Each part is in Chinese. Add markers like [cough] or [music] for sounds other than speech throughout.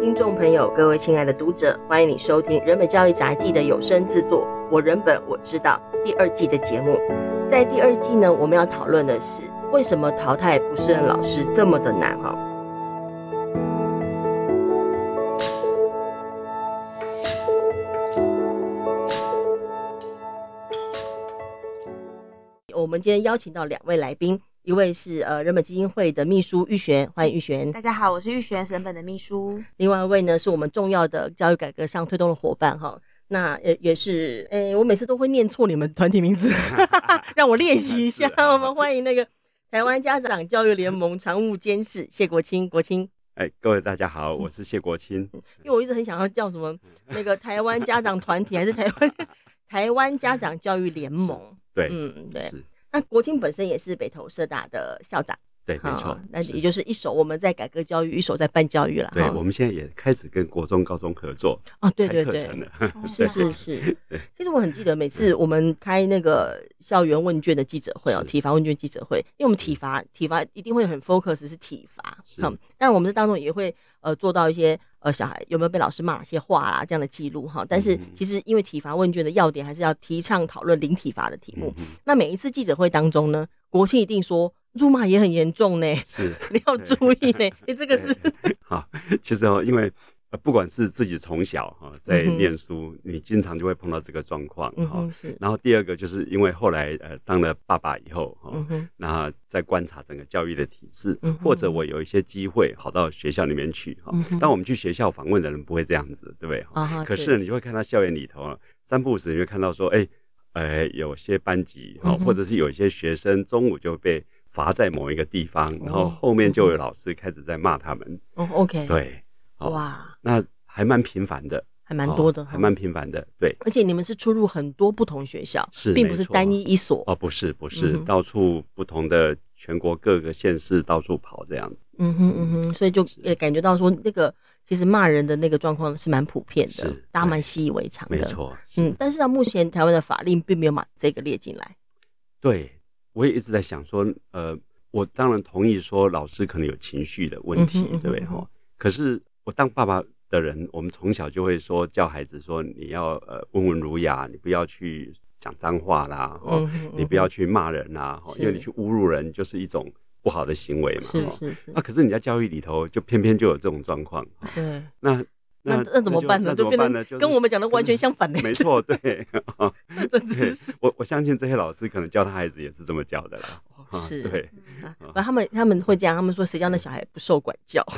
听众朋友，各位亲爱的读者，欢迎你收听人本教育杂记的有声制作《我人本我知道》第二季的节目。在第二季呢，我们要讨论的是为什么淘汰不适任老师这么的难哦。我们今天邀请到两位来宾。一位是呃人本基金会的秘书玉璇，欢迎玉璇。大家好，我是玉璇，人本的秘书。另外一位呢，是我们重要的教育改革上推动的伙伴哈，那也也是，哎、欸，我每次都会念错你们团体名字，[laughs] 让我练习一下。[laughs] 我们欢迎那个台湾家长教育联盟常务监事谢国清，国清。哎、欸，各位大家好，我是谢国清。因为我一直很想要叫什么那个台湾家长团体，还是台湾 [laughs] 台湾家长教育联盟？对，嗯，对。那国清本身也是北投社大的校长，对，没错。那也就是一手我们在改革教育，一手在办教育了。对，我们现在也开始跟国中、高中合作哦，对对对，[laughs] 是是是。[laughs] 其实我很记得每次我们开那个校园问卷的记者会哦，体罚问卷记者会，因为我们体罚体罚一定会很 focus 是体罚，嗯，但我们这当中也会呃做到一些呃小孩有没有被老师骂哪些话啦这样的记录哈。但是其实因为体罚问卷的要点还是要提倡讨论零体罚的题目。那每一次记者会当中呢，国庆一定说辱骂也很严重呢，是 [laughs] 你要注意呢。你，这个是好，其实哦，因为。呃，不管是自己从小哈在念书，嗯、你经常就会碰到这个状况哈。是。然后第二个就是因为后来呃当了爸爸以后哈，那、嗯、在观察整个教育的体制，嗯、或者我有一些机会跑到学校里面去哈。嗯、当我们去学校访问的人不会这样子，对不对？啊、可是你就会看到校园里头三不五时你会看到说，哎，呃，有些班级哈，或者是有一些学生中午就被罚在某一个地方，嗯、然后后面就有老师开始在骂他们。哦，OK。对。哇，那还蛮频繁的，还蛮多的，还蛮频繁的，对。而且你们是出入很多不同学校，是，并不是单一一所哦，不是，不是，到处不同的全国各个县市到处跑这样子。嗯哼嗯哼，所以就也感觉到说，那个其实骂人的那个状况是蛮普遍的，大家蛮习以为常的。没错，嗯，但是到目前台湾的法令并没有把这个列进来。对，我也一直在想说，呃，我当然同意说老师可能有情绪的问题，对不对？哈，可是。我当爸爸的人，我们从小就会说教孩子说，你要呃温文儒雅，你不要去讲脏话啦，哦，你不要去骂人啦，因为你去侮辱人就是一种不好的行为嘛。是是是。那可是你在教育里头，就偏偏就有这种状况。对。那那那怎么办呢？就变成跟我们讲的完全相反 [laughs] 的。没错，对。[laughs] 这真是。我我相信这些老师可能教他孩子也是这么教的啦。是。对。那他们他们会这样，他们说谁叫那小孩不受管教。[laughs]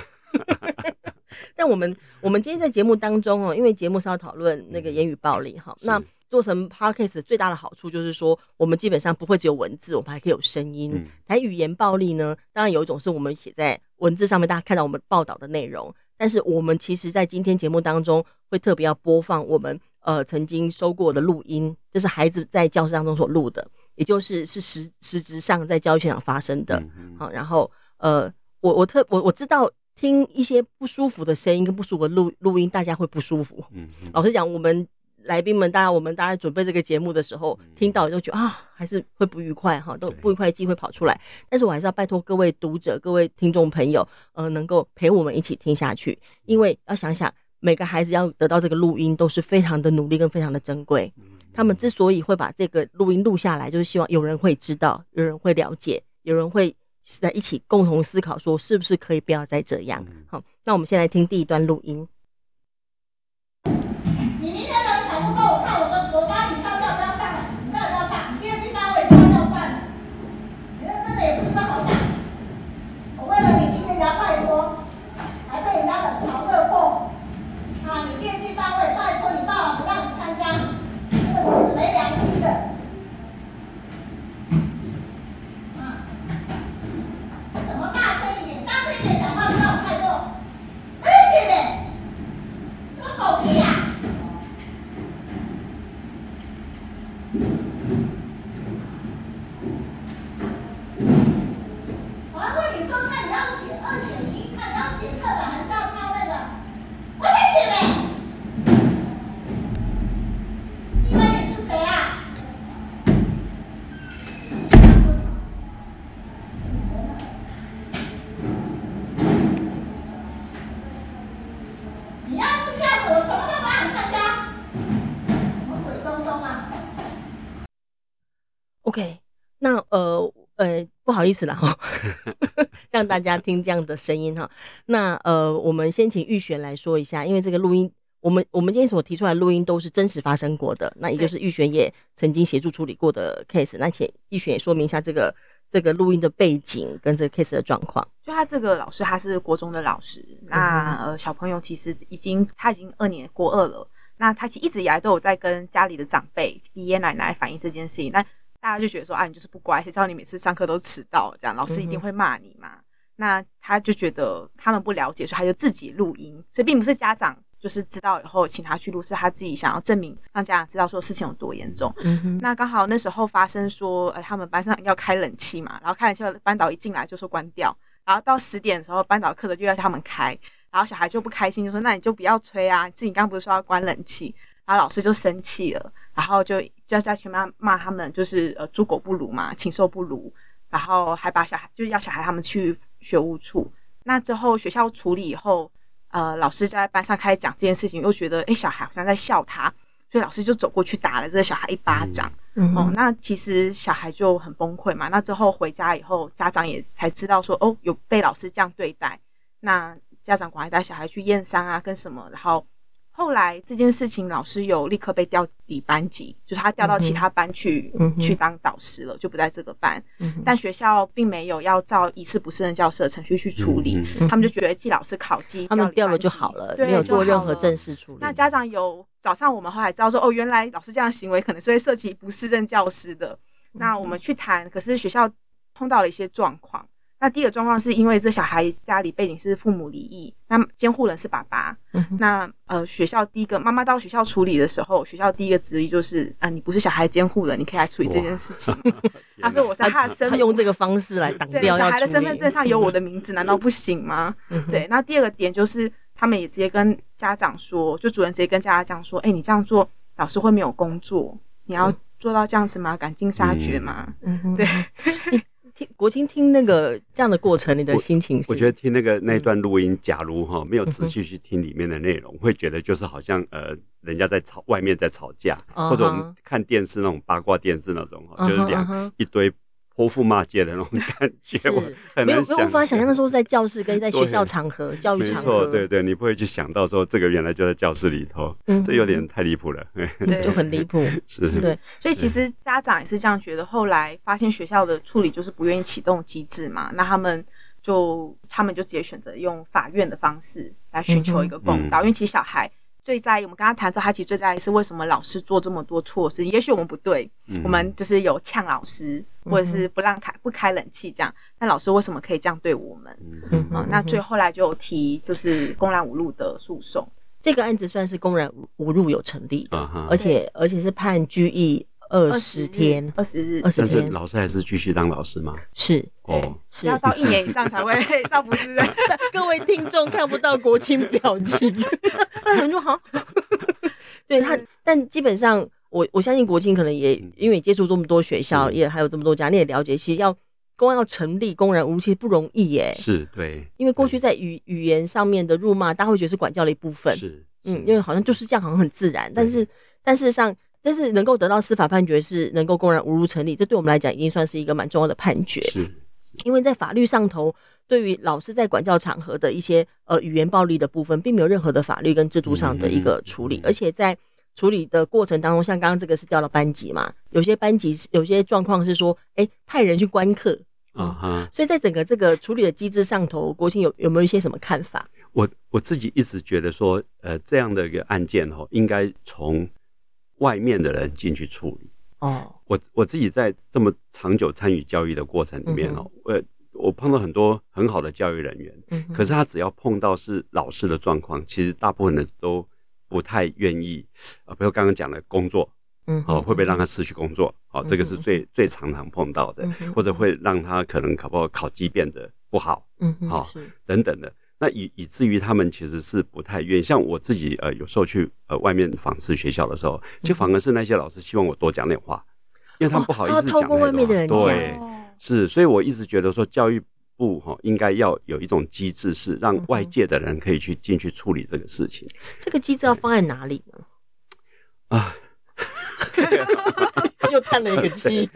[laughs] 但我们我们今天在节目当中哦，因为节目是要讨论那个言语暴力哈，那做成 podcast 最大的好处就是说，我们基本上不会只有文字，我们还可以有声音。谈语言暴力呢，当然有一种是我们写在文字上面，大家看到我们报道的内容，但是我们其实在今天节目当中会特别要播放我们呃曾经收过的录音，就是孩子在教室当中所录的，也就是是实实质上在教育现场发生的。好，然后呃，我我特我我知道。听一些不舒服的声音跟不舒服的录录音，大家会不舒服。嗯，老实讲，我们来宾们，大家我们大家准备这个节目的时候，听到就觉得啊，还是会不愉快哈，都不愉快的机会跑出来。但是我还是要拜托各位读者、各位听众朋友，呃，能够陪我们一起听下去，因为要想想每个孩子要得到这个录音，都是非常的努力跟非常的珍贵。他们之所以会把这个录音录下来，就是希望有人会知道，有人会了解，有人会。来一起共同思考，说是不是可以不要再这样？好，那我们先来听第一段录音。好意思了哈，[laughs] 让大家听这样的声音哈。那呃，我们先请玉璇来说一下，因为这个录音，我们我们今天所提出来的录音都是真实发生过的，那也就是玉璇也曾经协助处理过的 case。那请玉璇也说明一下这个这个录音的背景跟这个 case 的状况。就他这个老师，他是国中的老师，那呃小朋友其实已经他已经二年国二了。那他其实一直以来都有在跟家里的长辈、爷爷奶奶反映这件事情，那大家就觉得说啊，你就是不乖，谁知道你每次上课都迟到，这样老师一定会骂你嘛。嗯、那他就觉得他们不了解，所以他就自己录音，所以并不是家长就是知道以后请他去录，是他自己想要证明让家长知道说事情有多严重。嗯。那刚好那时候发生说，呃，他们班上要开冷气嘛，然后开冷气，班导一进来就说关掉，然后到十点的时候，班导课的就要他们开。然后小孩就不开心，就说：“那你就不要吹啊！你自己刚刚不是说要关冷气？”然后老师就生气了，然后就叫家去骂骂他们，就是呃猪狗不如嘛，禽兽不如。然后还把小孩就是要小孩他们去学务处。那之后学校处理以后，呃，老师在班上开始讲这件事情，又觉得诶小孩好像在笑他，所以老师就走过去打了这个小孩一巴掌。嗯，哦，那其实小孩就很崩溃嘛。那之后回家以后，家长也才知道说，哦，有被老师这样对待。那家长赶快带小孩去验伤啊，跟什么？然后后来这件事情，老师有立刻被调离班级，就是他调到其他班去、嗯、去当导师了，就不在这个班。嗯、但学校并没有要照疑似不适任教师的程序去处理，嗯、他们就觉得记老师考绩，他们调了就好了，对没有做任何正式处理。那家长有早上我们后来知道说，哦，原来老师这样行为可能是会涉及不适任教师的。嗯、那我们去谈，可是学校碰到了一些状况。那第二个状况是因为这小孩家里背景是父母离异，那监护人是爸爸。嗯、那呃学校第一个妈妈到学校处理的时候，学校第一个质疑就是啊、呃，你不是小孩监护人，你可以来处理这件事情。他说我是他的身，他用这个方式来挡掉。小孩的身份证上有我的名字，难道不行吗？嗯、对。那第二个点就是他们也直接跟家长说，就主任直接跟家长讲说，哎、欸，你这样做老师会没有工作，你要做到这样子吗？赶尽杀绝吗？嗯哼对。听国清听那个这样的过程，你的心情是？我觉得听那个那段录音，假如哈没有仔细去听里面的内容，会觉得就是好像呃人家在吵，外面在吵架，或者我们看电视那种八卦电视那种哈，就是两一堆。泼妇骂街的那种感觉，是我很难想，没有无法想象。的时候在教室跟在学校场合、教育场合，没错，对对，你不会去想到说这个原来就在教室里头，嗯、这有点太离谱了，对，[laughs] 就很离谱，是，是，对，所以其实家长也是这样觉得。后来发现学校的处理就是不愿意启动机制嘛，那他们就他们就直接选择用法院的方式来寻求一个公道，嗯、因为其实小孩。最在意，我们刚刚谈之后，他其实最在意是为什么老师做这么多错事。也许我们不对，嗯、我们就是有呛老师，或者是不让开不开冷气这样。那老师为什么可以这样对我们？嗯、呃，那最后来就提就是公然侮辱的诉讼。这个案子算是公然侮辱有成立而且而且是判拘役。二十天，二十日，二十天。但是老师还是继续当老师吗？是哦，是要到一年以上才会，[laughs] 倒不是。[laughs] 各位听众看不到国庆表情，[laughs] 那很就好。对他，但基本上，我我相信国庆可能也因为接触这么多学校，也还有这么多家，你也了解，其实要公安要成立公然侮辱，其实不容易耶。是对，因为过去在语语言上面的辱骂，大家会觉得是管教的一部分。是，嗯，因为好像就是这样，好像很自然。但是，但事实上。但是能够得到司法判决是能够公然侮辱成立，这对我们来讲已经算是一个蛮重要的判决。是，因为在法律上头，对于老师在管教场合的一些呃语言暴力的部分，并没有任何的法律跟制度上的一个处理，而且在处理的过程当中，像刚刚这个是调了班级嘛，有些班级有些状况是说，哎、欸，派人去观课啊哈，所以在整个这个处理的机制上头，国庆有有没有一些什么看法？我我自己一直觉得说，呃，这样的一个案件哈，应该从外面的人进去处理。哦，我我自己在这么长久参与教育的过程里面哦，我、我碰到很多很好的教育人员，嗯、可是他只要碰到是老师的状况，其实大部分人都不太愿意啊，比如刚刚讲的工作，嗯哼，哦，会不会让他失去工作？哦，这个是最最常常碰到的，嗯、或者会让他可能考不好考绩变得不好，嗯，好、哦，等等的。那以以至于他们其实是不太愿意，像我自己呃有时候去呃外面访视学校的时候，就反而是那些老师希望我多讲点话，因为他们不好意思讲太多。对，是，所以我一直觉得说教育部哈应该要有一种机制，是让外界的人可以去进去处理这个事情。这个机制要放在哪里呢？啊。[laughs] 又叹了一个气。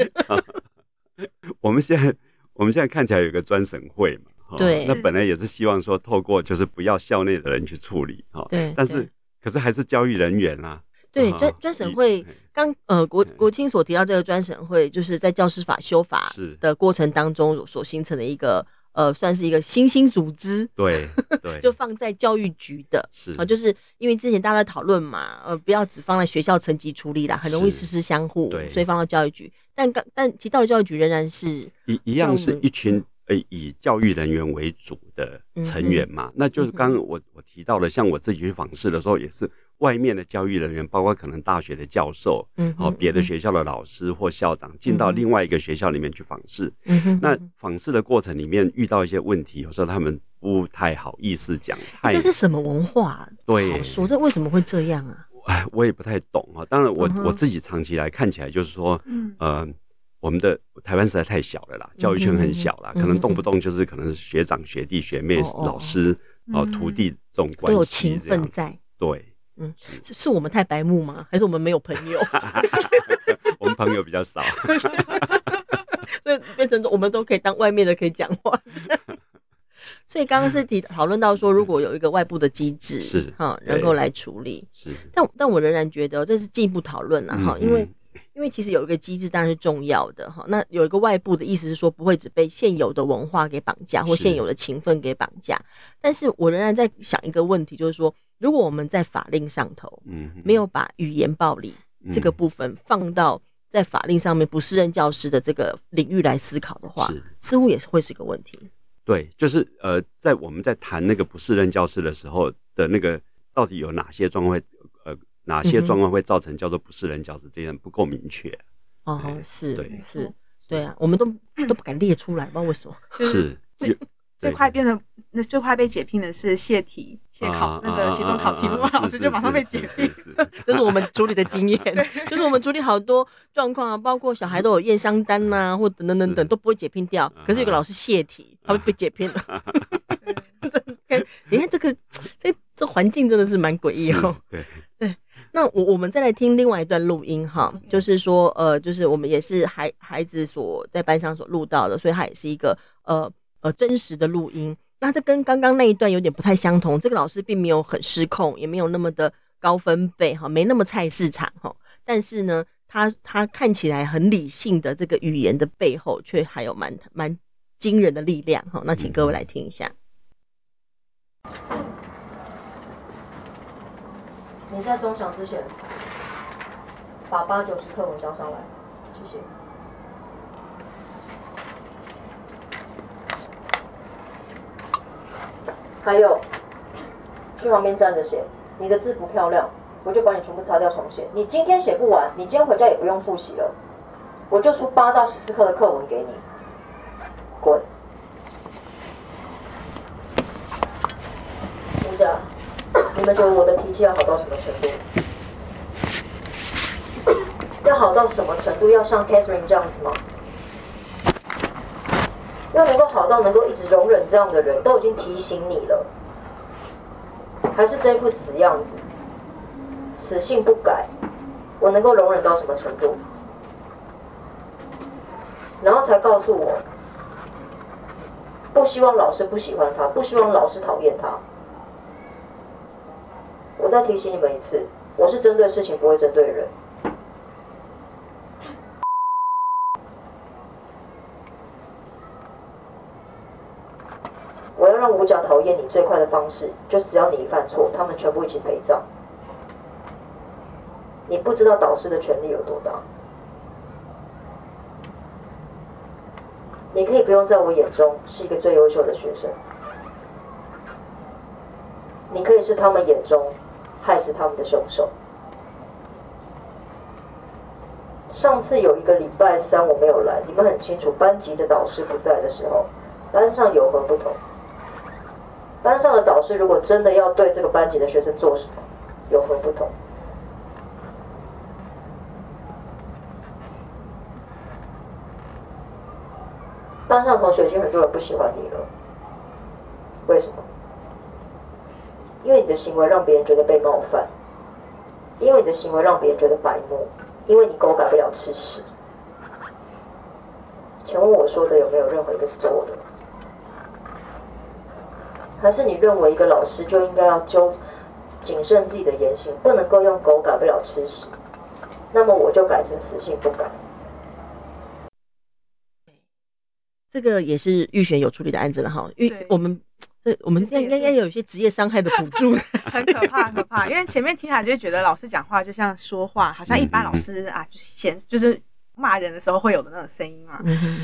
[laughs] [laughs] 我们现在我们现在看起来有个专审会嘛，对，那本来也是希望说透过就是不要校内的人去处理哈，对，但是可是还是教育人员啦。对，专专审会刚呃国国青所提到这个专审会，就是在教师法修法的过程当中所形成的一个呃，算是一个新兴组织。对 [laughs] 对，就放在教育局的，是啊，就是因为之前大家在讨论嘛，呃，不要只放在学校层级处理啦，很容易师师相护，对，所以放到教育局。但刚但提到了教育局，仍然是一一样是一群呃以教育人员为主的成员嘛，那就是刚刚我我提到了，像我自己去访视的时候也是。外面的教育人员，包括可能大学的教授，嗯，哦，别的学校的老师或校长，进到另外一个学校里面去访视。嗯哼，那访视的过程里面遇到一些问题，有时候他们不太好意思讲。这是什么文化？对，好说这为什么会这样啊？哎，[laughs] 我也不太懂啊。当然我，我我自己长期来看起来，就是说，嗯，呃，我们的台湾实在太小了啦，教育圈很小啦，可能动不动就是可能是学长、学弟、学妹、老师、哦徒弟这种关系，都有情分在。对。嗯，是是我们太白目吗？[laughs] 还是我们没有朋友？[laughs] 我们朋友比较少，[laughs] 所以变成我们都可以当外面的可以讲话。所以刚刚是提讨论到说，如果有一个外部的机制是哈，能够来处理是，但但我仍然觉得这是进一步讨论了哈，因为因为其实有一个机制当然是重要的哈。那有一个外部的意思是说，不会只被现有的文化给绑架或现有的情分给绑架。但是我仍然在想一个问题，就是说。如果我们在法令上头，嗯，没有把语言暴力这个部分放到在法令上面不适任教师的这个领域来思考的话，是似乎也是会是一个问题。对，就是呃，在我们在谈那个不适任教师的时候的那个到底有哪些状况会呃哪些状况会造成叫做不是人教师，这些不够明确。哦，是，对，是，对啊，我们都都不敢列出来，不知道为什么。是。最快变成那最快被解聘的是泄题、泄考那个期中考题目，老师就马上被解聘。[laughs] 这是我们处理的经验，[laughs] 就是我们处理好多状况啊，包括小孩都有验伤单呐，或等等等等都不会解聘掉。可是有个老师泄题，他会被解聘了。[laughs] 你看这个这这环境真的是蛮诡异哦。对对，那我我们再来听另外一段录音哈，就是说呃，就是我们也是孩孩子所在班上所录到的，所以他也是一个呃。呃，真实的录音，那这跟刚刚那一段有点不太相同。这个老师并没有很失控，也没有那么的高分贝哈，没那么菜市场哈。但是呢，他他看起来很理性的这个语言的背后，却还有蛮蛮惊人的力量哈。那请各位来听一下。你在钟响之前，把八九十课文交上来，谢谢。还有，去旁边站着写。你的字不漂亮，我就把你全部擦掉重写。你今天写不完，你今天回家也不用复习了，我就出八到十四课的课文给你。滚！吴家，你们觉得我的脾气要好到什么程度？要好到什么程度？要像 Catherine 这样子吗？要能够好到能够一直容忍这样的人，都已经提醒你了，还是这副死样子，死性不改，我能够容忍到什么程度？然后才告诉我，不希望老师不喜欢他，不希望老师讨厌他。我再提醒你们一次，我是针对事情，不会针对人。我要让五角讨厌你最快的方式，就是只要你一犯错，他们全部一起陪葬。你不知道导师的权力有多大。你可以不用在我眼中是一个最优秀的学生，你可以是他们眼中害死他们的凶手。上次有一个礼拜三我没有来，你们很清楚，班级的导师不在的时候，班上有何不同？班上的导师如果真的要对这个班级的学生做什么，有何不同？班上同学已经很多人不喜欢你了，为什么？因为你的行为让别人觉得被冒犯，因为你的行为让别人觉得白目，因为你狗改不了吃屎。请问我说的有没有任何一个是错的？还是你认为一个老师就应该要纠谨慎自己的言行，不能够用狗改不了吃屎？那么我就改成死性不改。这个也是育学有处理的案子了哈。育我们这我们应该应该有一些职业伤害的补助 [laughs] [laughs] 很可怕，很可怕。因为前面听起来就觉得老师讲话就像说话，好像一般老师啊，就嫌就是骂人的时候会有的那种声音嘛。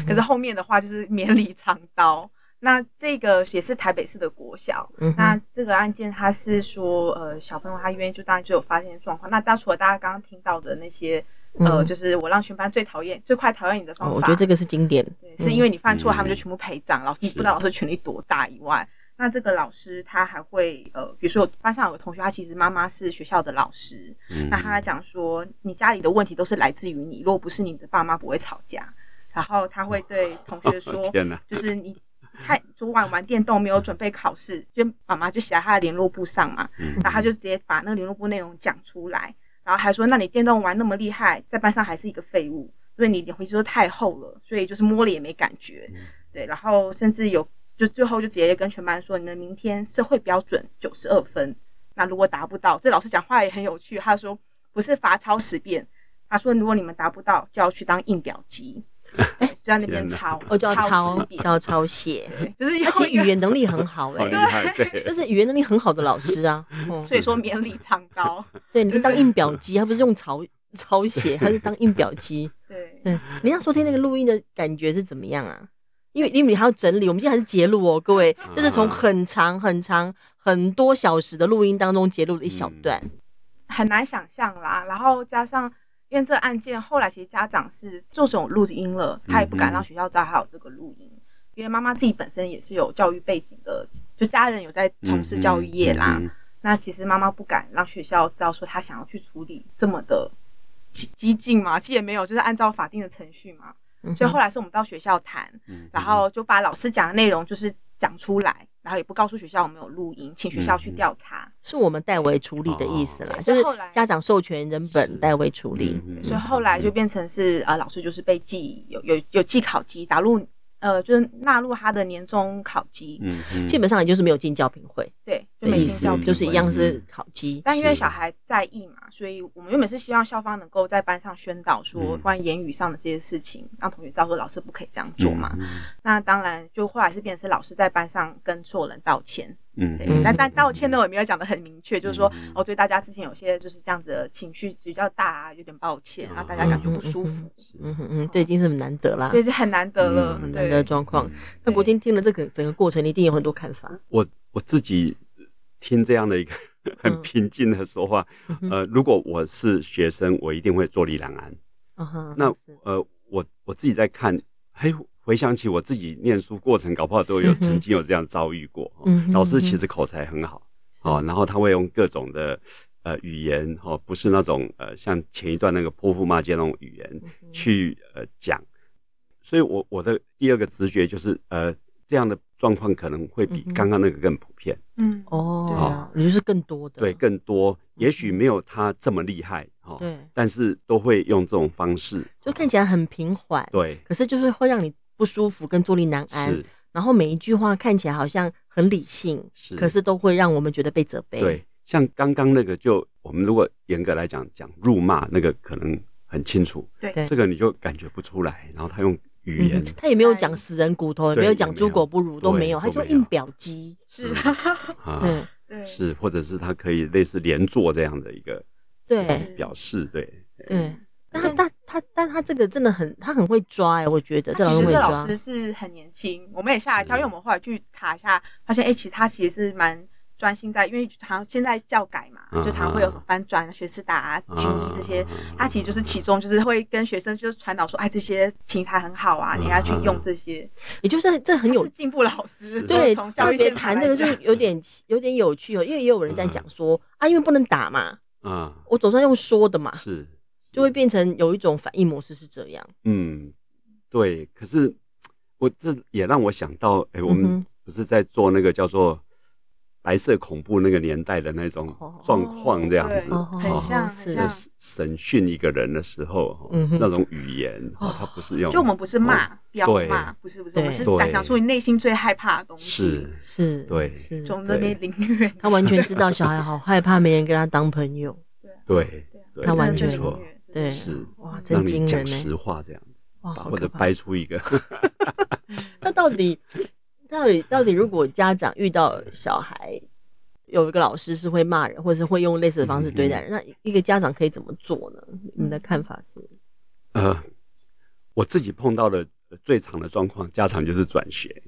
可是后面的话就是绵里藏刀。那这个也是台北市的国小。那这个案件他是说，呃，小朋友他因为就当然就有发现状况。那大除了大家刚刚听到的那些。呃，就是我让全班最讨厌、最快讨厌你的方法。我觉得这个是经典，对，是因为你犯错，他们就全部陪葬。老师，你不知道老师权力多大以外，那这个老师他还会呃，比如说班上有个同学，他其实妈妈是学校的老师，那他讲说，你家里的问题都是来自于你，如果不是你的爸妈不会吵架。然后他会对同学说，就是你太昨晚玩电动没有准备考试，就妈妈就写在他的联络簿上嘛，然后他就直接把那个联络簿内容讲出来。然后还说，那你电动玩那么厉害，在班上还是一个废物，所以你脸皮就是太厚了，所以就是摸了也没感觉，对。然后甚至有，就最后就直接跟全班说，你们明天社会标准九十二分，那如果达不到，这老师讲话也很有趣，他说不是罚抄十遍，他说如果你们达不到，就要去当印表机。[laughs] 哎，就在那边抄，我就要抄，就要抄写，就是而且语言能力很好 [laughs] 哎，对，就是语言能力很好的老师啊，[laughs] 所以说绵里藏刀，对，你是当印表机，他不是用抄抄写，他是当印表机，对，嗯，你要收听那个录音的感觉是怎么样啊？因为因为你还要整理，我们现在还是截录哦，各位，这是从很长很长很多小时的录音当中截录的一小段，很难想象啦，然后加上。因为这个案件后来其实家长是做这种录音了，他也不敢让学校知道他有这个录音，因为妈妈自己本身也是有教育背景的，就家人有在从事教育业啦。那其实妈妈不敢让学校知道说他想要去处理这么的激激进嘛，其实也没有，就是按照法定的程序嘛。所以后来是我们到学校谈，然后就把老师讲的内容就是讲出来。然后也不告诉学校我们有录音，请学校去调查，嗯、是我们代为处理的意思啦，就是家长授权人本代为处理，所以后来就变成是呃老师就是被记有有有记考机打入。呃，就是纳入他的年终考绩，嗯，基本上也就是没有进教评会，对，就没进教评会，就是一样是考绩。但因为小孩在意嘛，所以我们原本是希望校方能够在班上宣导说关于言语上的这些事情，让同学知道说老师不可以这样做嘛。那当然，就后来是变成是老师在班上跟所有人道歉。嗯，对，但但道歉呢，我也没有讲的很明确，就是说，哦，对大家之前有些就是这样子的情绪比较大啊，有点抱歉，啊，大家感觉不舒服。嗯嗯嗯，这已经是很难得啦，这是很难得了，很难得的状况。那国金听了这个整个过程，你一定有很多看法。我我自己听这样的一个很平静的说话，呃，如果我是学生，我一定会坐立难安。那呃，我我自己在看，嘿。回想起我自己念书过程，搞不好都有曾经有这样遭遇过。嗯老师其实口才很好，哦，然后他会用各种的呃语言，哦，不是那种呃像前一段那个泼妇骂街那种语言去呃讲。所以我我的第二个直觉就是，呃，这样的状况可能会比刚刚那个更普遍。嗯，哦，也就是更多的，对，更多，也许没有他这么厉害，哈，对，但是都会用这种方式，就看起来很平缓，对，可是就是会让你。不舒服跟坐立难安，是。然后每一句话看起来好像很理性，是。可是都会让我们觉得被责备。对，像刚刚那个，就我们如果严格来讲讲辱骂，那个可能很清楚。对，这个你就感觉不出来。然后他用语言，嗯、他也没有讲死人骨头，也没有讲猪狗不如，都没有。他就硬表机，是，[laughs] 对。对，是，或者是他可以类似连坐这样的一个对。表示，对。对。但是他他但他这个真的很他很会抓哎、欸，我觉得这老师这老师是很年轻，我们也吓一跳，因为我们后来去查一下，发现哎、欸，其实他其实是蛮专心在，因为常现在教改嘛，就常会有翻转、学思达、啊、群医这些，他其实就是其中就是会跟学生就是传导说，哎，这些琴台很好啊，你要去用这些，也就是这很有进步老师，对，特别谈这个就有点有点有趣哦，因为也有人在讲说啊，因为不能打嘛，啊，我总算用说的嘛，是。就会变成有一种反应模式是这样。嗯，对。可是我这也让我想到，哎、欸，我们不是在做那个叫做白色恐怖那个年代的那种状况这样子，很像很像。审讯一个人的时候，那种语言，他不是用，就我们不是骂，飙骂，不是不是，我们是讲讲出你内心最害怕的东西，是是，对，是。从那边领略，他完全知道小孩好害怕，没人跟他当朋友，对，他完全错，对，是哇，真惊人呢，实话这样子，哇，或者掰出一个 [laughs] [laughs] 那到底？到底到底，如果家长遇到小孩有一个老师是会骂人，或者是会用类似的方式对待人，嗯、那一个家长可以怎么做呢？你的看法是？呃，我自己碰到的最长的状况，家长就是转学。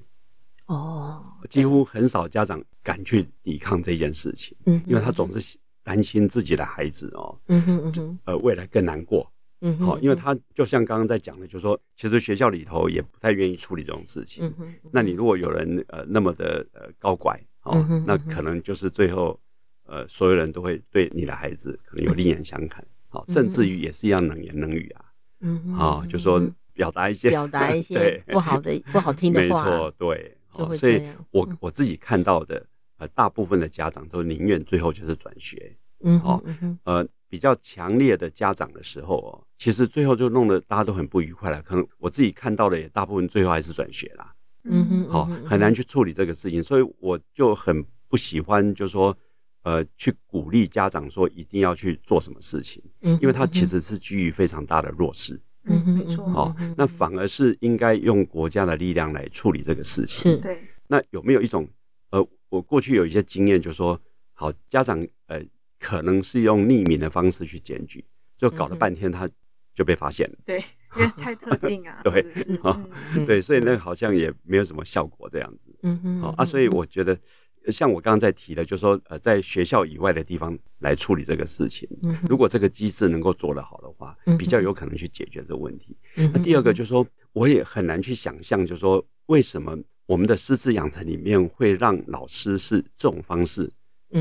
哦，几乎很少家长敢去抵抗这件事情，嗯，因为他总是担心自己的孩子哦，嗯哼嗯哼，呃，未来更难过。嗯，好，因为他就像刚刚在讲的，就是说，其实学校里头也不太愿意处理这种事情。嗯哼，那你如果有人呃那么的呃高拐，哦，那可能就是最后呃所有人都会对你的孩子可能有另眼相看，好，甚至于也是一样冷言冷语啊，嗯哼，好，就说表达一些。表达一些 [laughs] 不好的不好听的话，没错，对，所以我我自己看到的呃大部分的家长都宁愿最后就是转学，嗯，好，呃。比较强烈的家长的时候哦，其实最后就弄得大家都很不愉快了。可能我自己看到的也大部分最后还是转学啦。嗯哼，好，很难去处理这个事情，所以我就很不喜欢，就是说，呃，去鼓励家长说一定要去做什么事情，嗯，因为他其实是居于非常大的弱势。嗯哼，没错。好，那反而是应该用国家的力量来处理这个事情。是，对。那有没有一种，呃，我过去有一些经验，就是说，好，家长，呃。可能是用匿名的方式去检举，就搞了半天，他就被发现了。对，[laughs] 因为太特定啊。[laughs] 对，对，所以那个好像也没有什么效果这样子。嗯嗯。好啊，所以我觉得，像我刚刚在提的，就是说，呃，在学校以外的地方来处理这个事情，如果这个机制能够做得好的话，比较有可能去解决这个问题。那第二个就是说，我也很难去想象，就是说，为什么我们的师资养成里面会让老师是这种方式，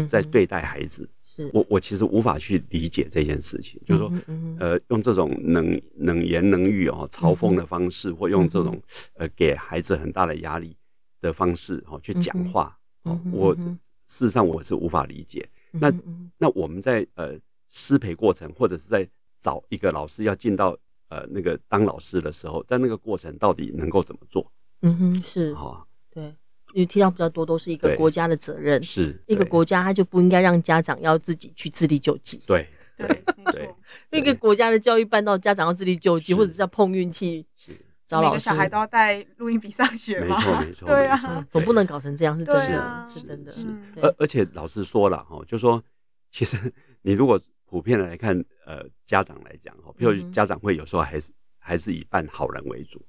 在对待孩子。我我其实无法去理解这件事情，就是说，呃，用这种冷冷言冷语哦，嘲讽的方式，或用这种呃给孩子很大的压力的方式哦去讲话，哦，我事实上我是无法理解。那那我们在呃师培过程，或者是在找一个老师要进到呃那个当老师的时候，在那个过程到底能够怎么做？嗯哼，是，好，对。因为提到比较多都是一个国家的责任，是一个国家，他就不应该让家长要自己去自力救济。对对对，一个国家的教育办到家长要自力救济，或者是要碰运气是找老师，小孩都要带录音笔上学吗？没错 [laughs] 没错，对啊，总不能搞成这样，是真的，是真的。是而而且老师说了哈，就说其实你如果普遍的来看，呃，家长来讲哈，譬如家长会有时候还是还是以办好人为主。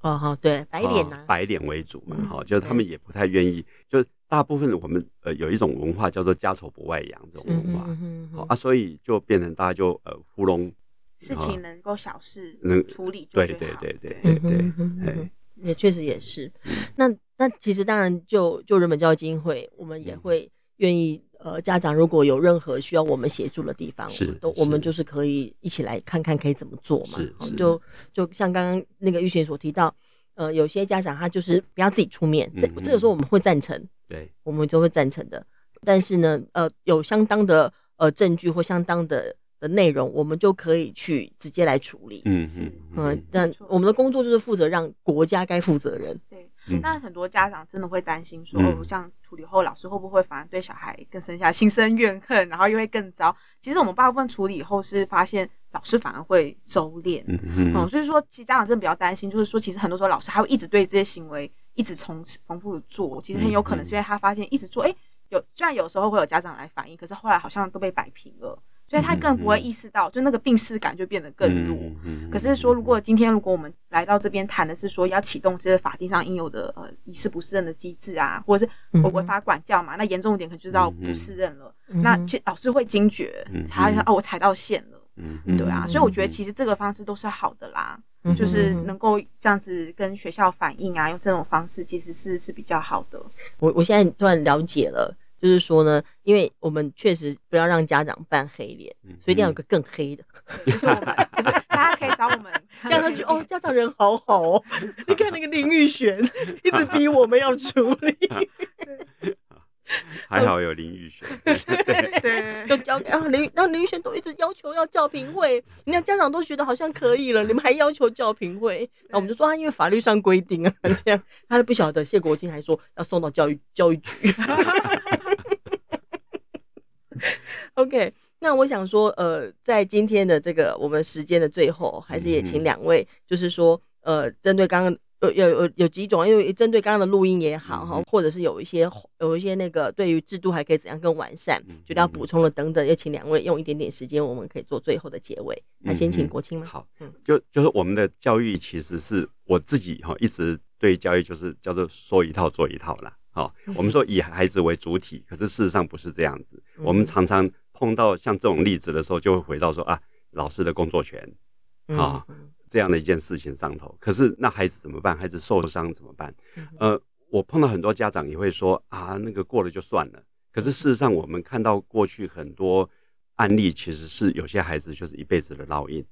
哦哈，对，白脸呐，白脸为主嘛，哈，就是他们也不太愿意，就大部分我们呃有一种文化叫做家丑不外扬这种文化，好啊，所以就变成大家就呃糊弄，事情能够小事能处理，对对对对对对，也确实也是。那那其实当然就就人本教育基金会，我们也会愿意。呃，家长如果有任何需要我们协助的地方，是都我们就是可以一起来看看可以怎么做嘛。是，就就像刚刚那个玉贤所提到，呃，有些家长他就是不要自己出面，这这个时候我们会赞成，对，我们就会赞成的。但是呢，呃，有相当的呃证据或相当的的内容，我们就可以去直接来处理。嗯嗯嗯。但我们的工作就是负责让国家该负责任。对。那很多家长真的会担心说，哦，像处理后老师会不会反而对小孩更生下心生怨恨，然后又会更糟？其实我们大部分处理以后是发现老师反而会收敛，嗯。嗯，所以说其实家长真的比较担心，就是说其实很多时候老师还会一直对这些行为一直重重复的做，其实很有可能是因为他发现一直做，哎，有虽然有时候会有家长来反映，可是后来好像都被摆平了。所以他更不会意识到，就那个病识感就变得更弱。可是说，如果今天如果我们来到这边谈的是说要启动这些法定上应有的呃疑似不适任的机制啊，或者是我违法管教嘛，那严重一点可能就到不适任了。那其实老师会惊觉，他哦我踩到线了，对啊。所以我觉得其实这个方式都是好的啦，就是能够这样子跟学校反映啊，用这种方式其实是是比较好的。我我现在突然了解了。就是说呢，因为我们确实不要让家长扮黑脸，所以一定要有个更黑的。[laughs] 就是我们，就是大家可以找我们，[laughs] 这样他就哦，家长人好好哦。[laughs] 你看那个林玉璇，一直逼我们要处理。[laughs] 还好有林玉璇，[laughs] 对对，都交给啊林，然后林玉璇都一直要求要教评会，你看家长都觉得好像可以了，你们还要求教评会，[laughs] 那我们就说他因为法律上规定啊，这样他都不晓得。谢国庆还说要送到教育教育局。OK，那我想说，呃，在今天的这个我们时间的最后，还是也请两位，就是说，呃，针对刚刚。有有有有几种，因为针对刚刚的录音也好哈，嗯、或者是有一些有一些那个对于制度还可以怎样更完善，嗯、觉得要补充了等等，也请两位用一点点时间，我们可以做最后的结尾。那先请国清吗？好，嗯，就就是我们的教育其实是我自己哈，一直对教育就是叫做说一套做一套啦。好，我们说以孩子为主体，可是事实上不是这样子。我们常常碰到像这种例子的时候，就会回到说啊，老师的工作权啊。这样的一件事情上头，可是那孩子怎么办？孩子受伤怎么办？呃，我碰到很多家长也会说啊，那个过了就算了。可是事实上，我们看到过去很多案例，其实是有些孩子就是一辈子的烙印，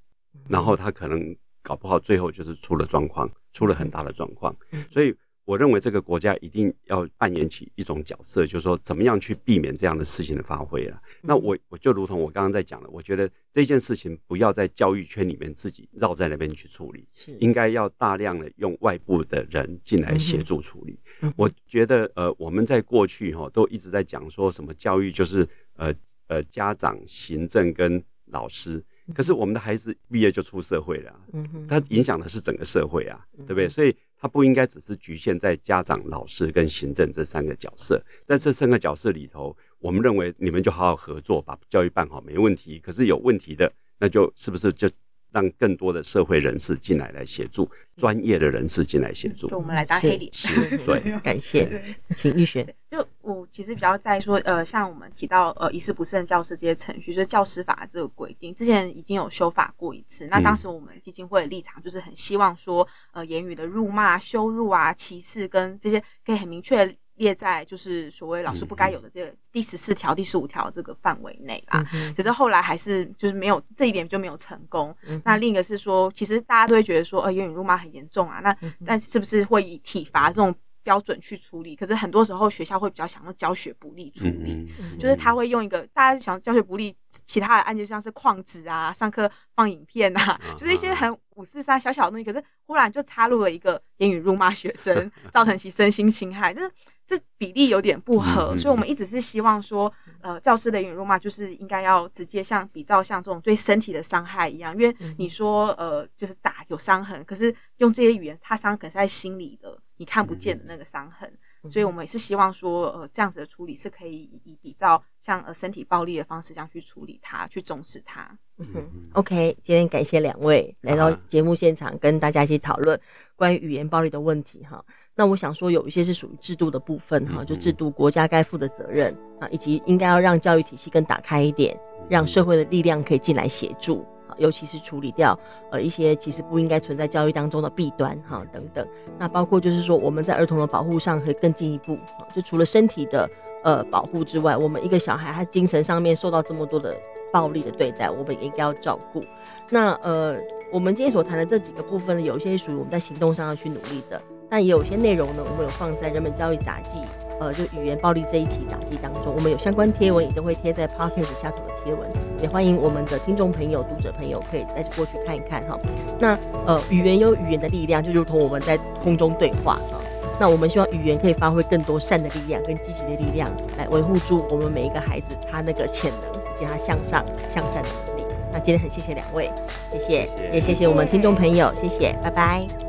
然后他可能搞不好最后就是出了状况，出了很大的状况，所以。我认为这个国家一定要扮演起一种角色，就是说怎么样去避免这样的事情的发挥了。那我我就如同我刚刚在讲的，我觉得这件事情不要在教育圈里面自己绕在那边去处理，是应该要大量的用外部的人进来协助处理。我觉得呃，我们在过去哈都一直在讲说什么教育就是呃呃家长、行政跟老师，可是我们的孩子毕业就出社会了，嗯他影响的是整个社会啊，对不对？所以。他不应该只是局限在家长、老师跟行政这三个角色，在这三个角色里头，我们认为你们就好好合作，把教育办好没问题。可是有问题的，那就是不是就让更多的社会人士进来来协助，专业的人士进来协助？就我们来当黑脸，是，对，[laughs] 感谢，请玉璇。就我其实比较在说，呃，像我们提到呃，疑似不适任教师这些程序，就是教师法这个规定，之前已经有修法过一次。那当时我们基金会的立场就是很希望说，呃，言语的辱骂、羞辱啊、歧视跟这些可以很明确列在就是所谓老师不该有的这个第十四条、第十五条这个范围内啦。只是后来还是就是没有这一点就没有成功。那另一个是说，其实大家都会觉得说，呃，言语辱骂很严重啊，那但是不是会以体罚这种？标准去处理，可是很多时候学校会比较想用教学不力处理，就是他会用一个大家想教学不力，其他的案件像是旷职啊、上课放影片啊，嗯、就是一些很五四三小小的东西，可是忽然就插入了一个言语辱骂学生，[laughs] 造成其身心侵害，就是这比例有点不合，嗯、所以我们一直是希望说，呃，教师的言语辱骂就是应该要直接像比照像这种对身体的伤害一样，因为你说呃就是打有伤痕，可是用这些语言，他伤可能是在心里的。你看不见的那个伤痕，嗯、所以我们也是希望说，呃，这样子的处理是可以以比较像呃身体暴力的方式这样去处理它，去重视它。嗯哼，OK，今天感谢两位来到节目现场，跟大家一起讨论关于语言暴力的问题哈。那我想说，有一些是属于制度的部分哈，就制度国家该负的责任啊，以及应该要让教育体系更打开一点，让社会的力量可以进来协助。尤其是处理掉呃一些其实不应该存在教育当中的弊端哈等等，那包括就是说我们在儿童的保护上可以更进一步，就除了身体的呃保护之外，我们一个小孩他精神上面受到这么多的暴力的对待，我们也应该要照顾。那呃我们今天所谈的这几个部分呢，有一些属于我们在行动上要去努力的，但也有些内容呢，我们有放在人本教育杂记。呃，就语言暴力这一期杂记当中，我们有相关贴文，也都会贴在 Podcast 下头的贴文，也欢迎我们的听众朋友、读者朋友可以再过去看一看哈。那呃，语言有语言的力量，就如同我们在空中对话哈。那我们希望语言可以发挥更多善的力量跟积极的力量，来维护住我们每一个孩子他那个潜能以及他向上向善的能力。那今天很谢谢两位，谢谢，谢谢也谢谢我们听众朋友，谢谢，拜拜。